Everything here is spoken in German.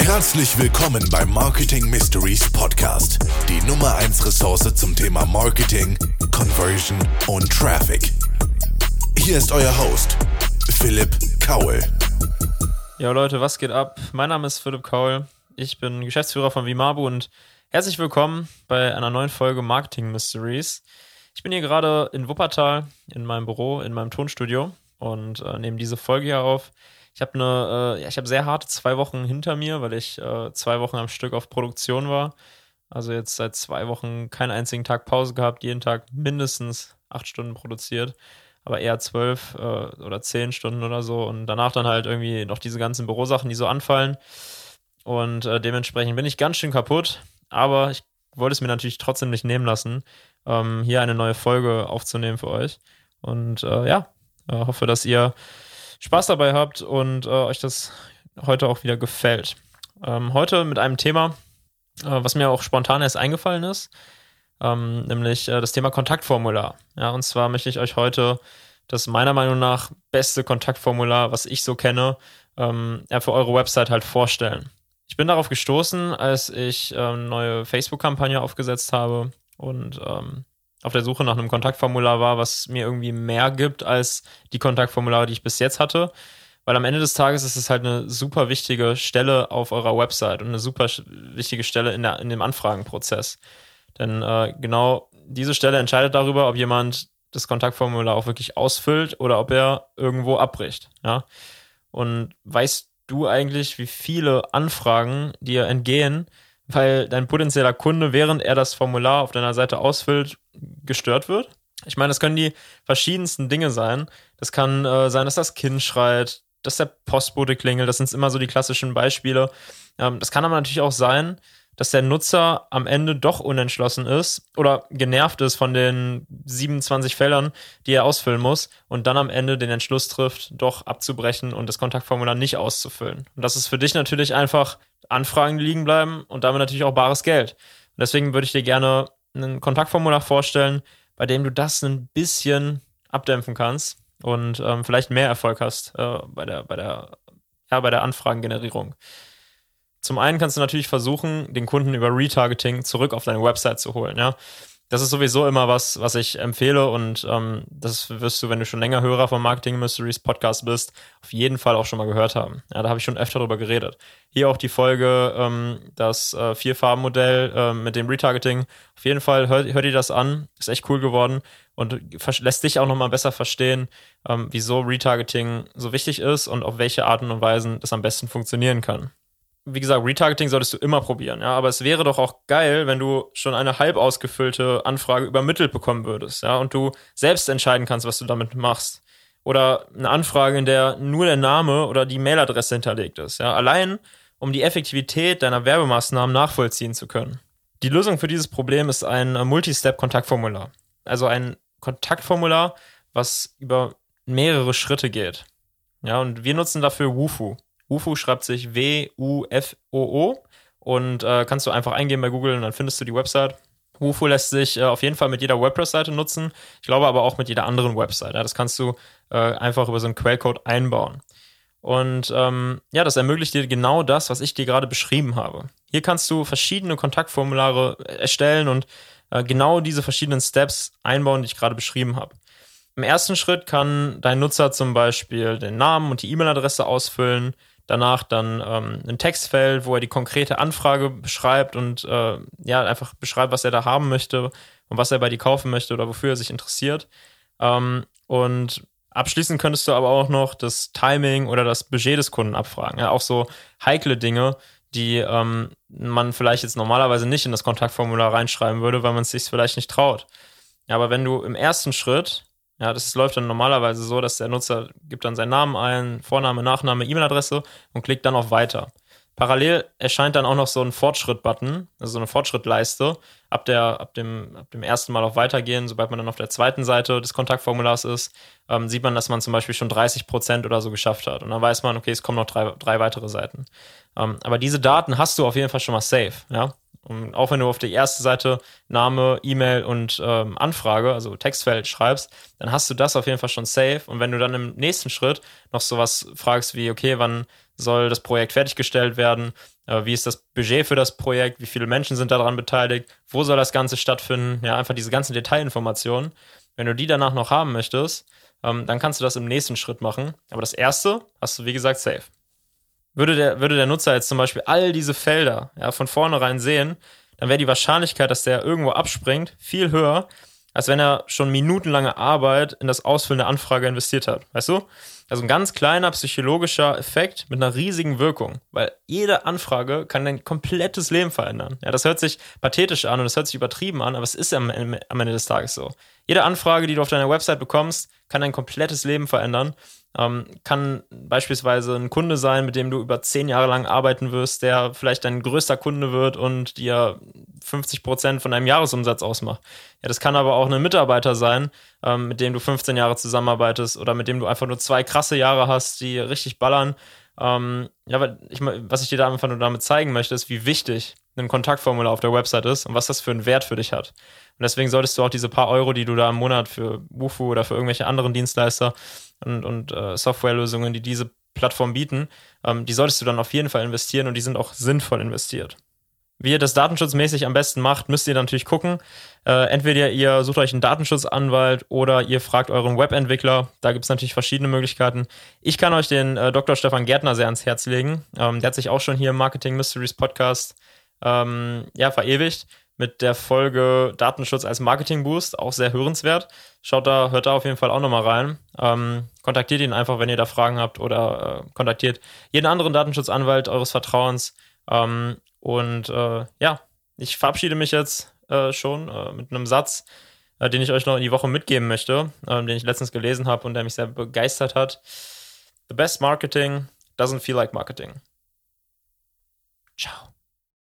Herzlich willkommen beim Marketing Mysteries Podcast, die Nummer 1 Ressource zum Thema Marketing, Conversion und Traffic. Hier ist euer Host, Philipp Kaul. Ja, Leute, was geht ab? Mein Name ist Philipp Kaul. Ich bin Geschäftsführer von Vimabu und herzlich willkommen bei einer neuen Folge Marketing Mysteries. Ich bin hier gerade in Wuppertal in meinem Büro, in meinem Tonstudio und äh, nehme diese Folge hier auf. Ich habe eine, äh, ja, ich habe sehr harte zwei Wochen hinter mir, weil ich äh, zwei Wochen am Stück auf Produktion war. Also jetzt seit zwei Wochen keinen einzigen Tag Pause gehabt, jeden Tag mindestens acht Stunden produziert, aber eher zwölf äh, oder zehn Stunden oder so und danach dann halt irgendwie noch diese ganzen Bürosachen, die so anfallen. Und äh, dementsprechend bin ich ganz schön kaputt, aber ich wollte es mir natürlich trotzdem nicht nehmen lassen, ähm, hier eine neue Folge aufzunehmen für euch. Und äh, ja, äh, hoffe, dass ihr Spaß dabei habt und äh, euch das heute auch wieder gefällt. Ähm, heute mit einem Thema, äh, was mir auch spontan erst eingefallen ist, ähm, nämlich äh, das Thema Kontaktformular. Ja, und zwar möchte ich euch heute das meiner Meinung nach beste Kontaktformular, was ich so kenne, ähm, ja, für eure Website halt vorstellen. Ich bin darauf gestoßen, als ich eine ähm, neue Facebook-Kampagne aufgesetzt habe und ähm, auf der Suche nach einem Kontaktformular war, was mir irgendwie mehr gibt als die Kontaktformulare, die ich bis jetzt hatte. Weil am Ende des Tages ist es halt eine super wichtige Stelle auf eurer Website und eine super wichtige Stelle in, der, in dem Anfragenprozess. Denn äh, genau diese Stelle entscheidet darüber, ob jemand das Kontaktformular auch wirklich ausfüllt oder ob er irgendwo abbricht. Ja? Und weißt du eigentlich, wie viele Anfragen dir entgehen, weil dein potenzieller Kunde, während er das Formular auf deiner Seite ausfüllt, gestört wird. Ich meine, das können die verschiedensten Dinge sein. Das kann äh, sein, dass das Kind schreit, dass der Postbote klingelt. Das sind immer so die klassischen Beispiele. Ähm, das kann aber natürlich auch sein, dass der Nutzer am Ende doch unentschlossen ist oder genervt ist von den 27 Feldern, die er ausfüllen muss und dann am Ende den Entschluss trifft, doch abzubrechen und das Kontaktformular nicht auszufüllen. Und das ist für dich natürlich einfach Anfragen, die liegen bleiben und damit natürlich auch bares Geld. Und deswegen würde ich dir gerne ein Kontaktformular vorstellen, bei dem du das ein bisschen abdämpfen kannst und ähm, vielleicht mehr Erfolg hast äh, bei der, bei der, ja, bei der Anfragengenerierung. Zum einen kannst du natürlich versuchen, den Kunden über Retargeting zurück auf deine Website zu holen, ja. Das ist sowieso immer was, was ich empfehle und ähm, das wirst du, wenn du schon länger Hörer vom Marketing Mysteries Podcast bist, auf jeden Fall auch schon mal gehört haben. Ja, da habe ich schon öfter drüber geredet. Hier auch die Folge, ähm, das äh, Vier-Farben-Modell äh, mit dem Retargeting. Auf jeden Fall hör, hör dir das an, ist echt cool geworden und lässt dich auch nochmal besser verstehen, ähm, wieso Retargeting so wichtig ist und auf welche Arten und Weisen das am besten funktionieren kann wie gesagt, Retargeting solltest du immer probieren, ja. Aber es wäre doch auch geil, wenn du schon eine halb ausgefüllte Anfrage übermittelt bekommen würdest, ja, und du selbst entscheiden kannst, was du damit machst. Oder eine Anfrage, in der nur der Name oder die Mailadresse hinterlegt ist, ja. Allein, um die Effektivität deiner Werbemaßnahmen nachvollziehen zu können. Die Lösung für dieses Problem ist ein Multistep-Kontaktformular. Also ein Kontaktformular, was über mehrere Schritte geht. Ja, und wir nutzen dafür Wufu. UFO schreibt sich W-U-F-O-O und äh, kannst du einfach eingeben bei Google und dann findest du die Website. UFO lässt sich äh, auf jeden Fall mit jeder WordPress-Seite nutzen. Ich glaube aber auch mit jeder anderen Website. Ja, das kannst du äh, einfach über so einen Quellcode einbauen. Und ähm, ja, das ermöglicht dir genau das, was ich dir gerade beschrieben habe. Hier kannst du verschiedene Kontaktformulare erstellen und äh, genau diese verschiedenen Steps einbauen, die ich gerade beschrieben habe. Im ersten Schritt kann dein Nutzer zum Beispiel den Namen und die E-Mail-Adresse ausfüllen, danach dann ähm, ein Textfeld, wo er die konkrete Anfrage beschreibt und äh, ja, einfach beschreibt, was er da haben möchte und was er bei dir kaufen möchte oder wofür er sich interessiert. Ähm, und abschließend könntest du aber auch noch das Timing oder das Budget des Kunden abfragen. Ja, auch so heikle Dinge, die ähm, man vielleicht jetzt normalerweise nicht in das Kontaktformular reinschreiben würde, weil man es sich vielleicht nicht traut. Ja, aber wenn du im ersten Schritt ja, das läuft dann normalerweise so, dass der Nutzer gibt dann seinen Namen ein, Vorname, Nachname, E-Mail-Adresse und klickt dann auf Weiter. Parallel erscheint dann auch noch so ein Fortschritt-Button, also so eine Fortschrittleiste. Ab, der, ab, dem, ab dem ersten Mal auf Weitergehen, sobald man dann auf der zweiten Seite des Kontaktformulars ist, ähm, sieht man, dass man zum Beispiel schon 30 Prozent oder so geschafft hat. Und dann weiß man, okay, es kommen noch drei, drei weitere Seiten. Ähm, aber diese Daten hast du auf jeden Fall schon mal safe. Ja? Und auch wenn du auf die erste Seite Name, E-Mail und ähm, Anfrage, also Textfeld schreibst, dann hast du das auf jeden Fall schon safe. Und wenn du dann im nächsten Schritt noch sowas fragst wie, okay, wann soll das Projekt fertiggestellt werden, äh, wie ist das Budget für das Projekt, wie viele Menschen sind daran beteiligt, wo soll das Ganze stattfinden, ja, einfach diese ganzen Detailinformationen. Wenn du die danach noch haben möchtest, ähm, dann kannst du das im nächsten Schritt machen. Aber das erste hast du, wie gesagt, safe. Würde der, würde der Nutzer jetzt zum Beispiel all diese Felder ja, von vornherein sehen, dann wäre die Wahrscheinlichkeit, dass der irgendwo abspringt, viel höher, als wenn er schon minutenlange Arbeit in das Ausfüllen der Anfrage investiert hat. Weißt du? Also ein ganz kleiner psychologischer Effekt mit einer riesigen Wirkung, weil jede Anfrage kann dein komplettes Leben verändern. Ja, das hört sich pathetisch an und das hört sich übertrieben an, aber es ist am, am Ende des Tages so. Jede Anfrage, die du auf deiner Website bekommst, kann dein komplettes Leben verändern. Ähm, kann beispielsweise ein Kunde sein, mit dem du über zehn Jahre lang arbeiten wirst, der vielleicht dein größter Kunde wird und dir 50 Prozent von deinem Jahresumsatz ausmacht. Ja, das kann aber auch ein Mitarbeiter sein, ähm, mit dem du 15 Jahre zusammenarbeitest oder mit dem du einfach nur zwei krasse Jahre hast, die richtig ballern. Ähm, ja, ich, was ich dir da einfach nur damit zeigen möchte, ist, wie wichtig ein Kontaktformular auf der Website ist und was das für einen Wert für dich hat. Und deswegen solltest du auch diese paar Euro, die du da im Monat für Wufu oder für irgendwelche anderen Dienstleister und, und äh, Softwarelösungen, die diese Plattform bieten, ähm, die solltest du dann auf jeden Fall investieren und die sind auch sinnvoll investiert. Wie ihr das datenschutzmäßig am besten macht, müsst ihr natürlich gucken. Äh, entweder ihr sucht euch einen Datenschutzanwalt oder ihr fragt euren Webentwickler. Da gibt es natürlich verschiedene Möglichkeiten. Ich kann euch den äh, Dr. Stefan Gärtner sehr ans Herz legen. Ähm, der hat sich auch schon hier im Marketing Mysteries Podcast ähm, ja, verewigt mit der Folge Datenschutz als Marketing-Boost, auch sehr hörenswert. Schaut da, hört da auf jeden Fall auch nochmal rein. Ähm, kontaktiert ihn einfach, wenn ihr da Fragen habt oder äh, kontaktiert jeden anderen Datenschutzanwalt eures Vertrauens. Ähm, und äh, ja, ich verabschiede mich jetzt äh, schon äh, mit einem Satz, äh, den ich euch noch in die Woche mitgeben möchte, ähm, den ich letztens gelesen habe und der mich sehr begeistert hat. The best marketing doesn't feel like marketing. Ciao.